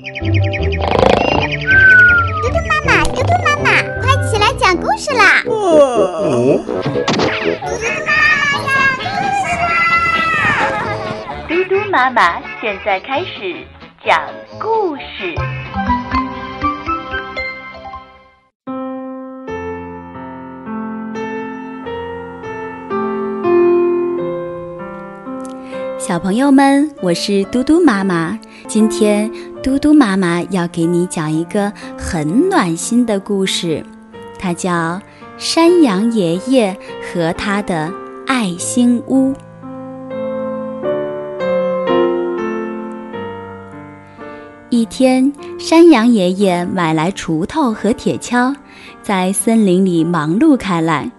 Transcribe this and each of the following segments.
嘟嘟妈妈，嘟嘟妈妈，快起来讲故事啦！嘟嘟妈妈讲故事啦！嘟嘟妈妈现在开始讲故事。小朋友们，我是嘟嘟妈妈。今天嘟嘟妈妈要给你讲一个很暖心的故事，它叫《山羊爷爷和他的爱心屋》。一天，山羊爷爷买来锄头和铁锹，在森林里忙碌开来。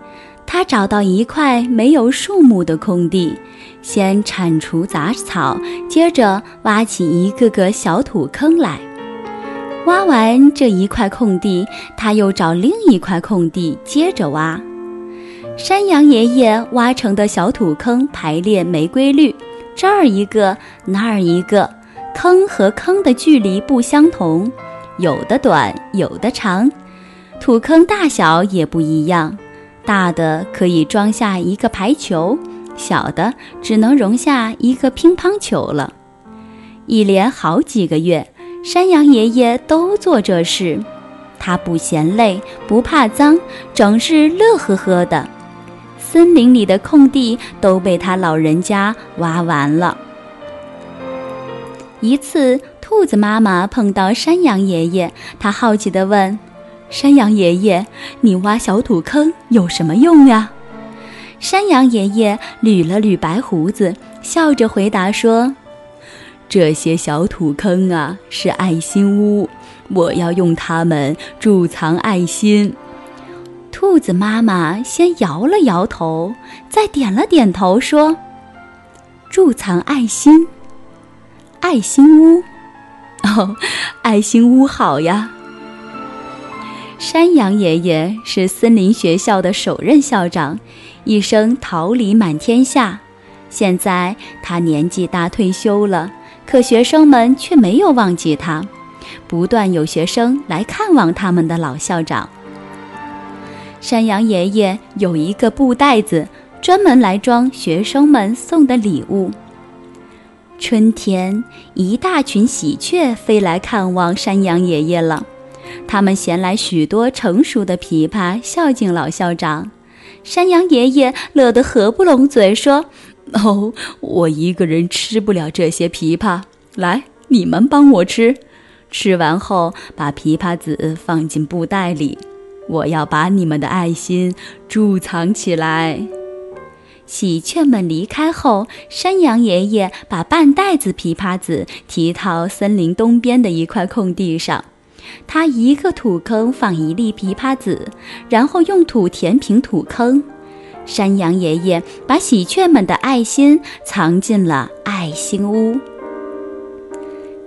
他找到一块没有树木的空地。先铲除杂草，接着挖起一个个小土坑来。挖完这一块空地，他又找另一块空地接着挖。山羊爷爷挖成的小土坑排列没规律，这儿一个，那儿一个，坑和坑的距离不相同，有的短，有的长，土坑大小也不一样，大的可以装下一个排球。小的只能容下一个乒乓球了。一连好几个月，山羊爷爷都做这事，他不嫌累，不怕脏，整日乐呵呵的。森林里的空地都被他老人家挖完了。一次，兔子妈妈碰到山羊爷爷，他好奇地问：“山羊爷爷，你挖小土坑有什么用呀？”山羊爷爷捋了捋白胡子，笑着回答说：“这些小土坑啊，是爱心屋，我要用它们贮藏爱心。”兔子妈妈先摇了摇头，再点了点头，说：“贮藏爱心，爱心屋，哦，爱心屋好呀。”山羊爷爷是森林学校的首任校长。一生桃李满天下，现在他年纪大退休了，可学生们却没有忘记他，不断有学生来看望他们的老校长。山羊爷爷有一个布袋子，专门来装学生们送的礼物。春天，一大群喜鹊飞来看望山羊爷爷了，他们衔来许多成熟的枇杷，孝敬老校长。山羊爷爷乐得合不拢嘴，说：“哦，我一个人吃不了这些枇杷，来，你们帮我吃。吃完后，把枇杷籽放进布袋里，我要把你们的爱心贮藏起来。”喜鹊们离开后，山羊爷爷把半袋子枇杷籽提到森林东边的一块空地上。他一个土坑放一粒枇杷籽，然后用土填平土坑。山羊爷爷把喜鹊们的爱心藏进了爱心屋。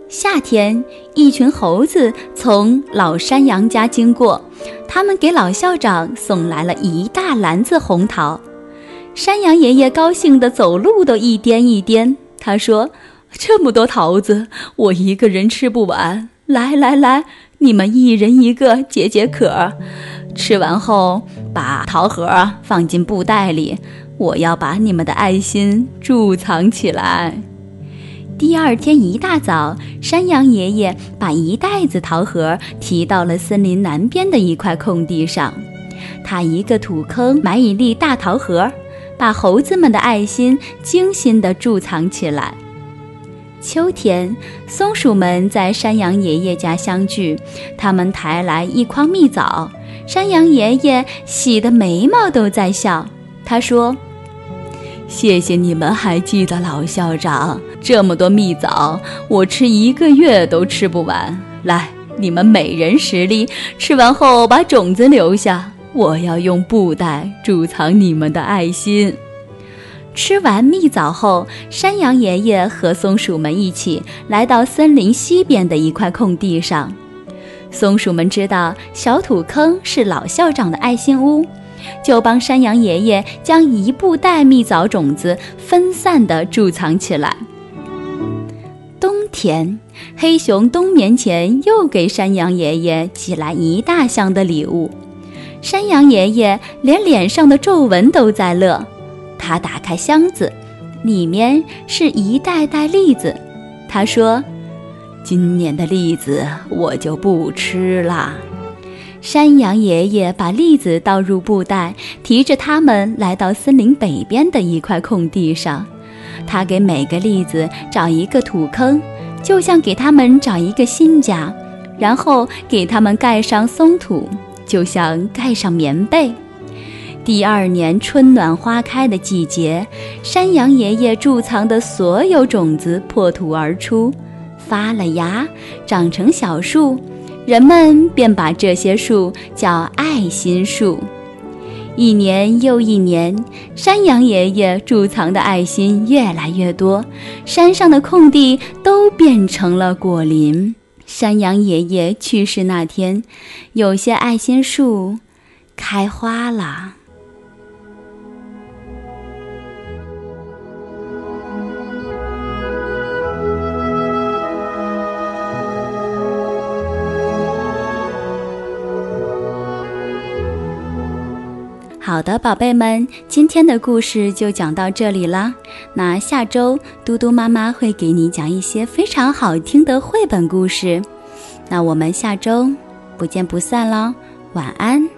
夏天，一群猴子从老山羊家经过，他们给老校长送来了一大篮子红桃。山羊爷爷高兴得走路都一颠一颠。他说：“这么多桃子，我一个人吃不完。来来来。”你们一人一个解解渴，吃完后把桃核放进布袋里，我要把你们的爱心贮藏起来。第二天一大早，山羊爷爷把一袋子桃核提到了森林南边的一块空地上，他一个土坑埋一粒大桃核，把猴子们的爱心精心地贮藏起来。秋天，松鼠们在山羊爷爷家相聚，他们抬来一筐蜜枣。山羊爷爷喜得眉毛都在笑。他说：“谢谢你们还记得老校长，这么多蜜枣，我吃一个月都吃不完。来，你们每人十粒，吃完后把种子留下，我要用布袋贮藏你们的爱心。”吃完蜜枣后，山羊爷爷和松鼠们一起来到森林西边的一块空地上。松鼠们知道小土坑是老校长的爱心屋，就帮山羊爷爷将一布袋蜜枣种子分散地贮藏起来。冬天，黑熊冬眠前又给山羊爷爷寄来一大箱的礼物。山羊爷爷连脸上的皱纹都在乐。他打开箱子，里面是一袋袋栗子。他说：“今年的栗子我就不吃了。”山羊爷爷把栗子倒入布袋，提着它们来到森林北边的一块空地上。他给每个栗子找一个土坑，就像给它们找一个新家，然后给它们盖上松土，就像盖上棉被。第二年春暖花开的季节，山羊爷爷贮藏的所有种子破土而出，发了芽，长成小树。人们便把这些树叫爱心树。一年又一年，山羊爷爷贮藏的爱心越来越多，山上的空地都变成了果林。山羊爷爷去世那天，有些爱心树开花了。的，宝贝们，今天的故事就讲到这里啦。那下周嘟嘟妈妈会给你讲一些非常好听的绘本故事。那我们下周不见不散喽，晚安。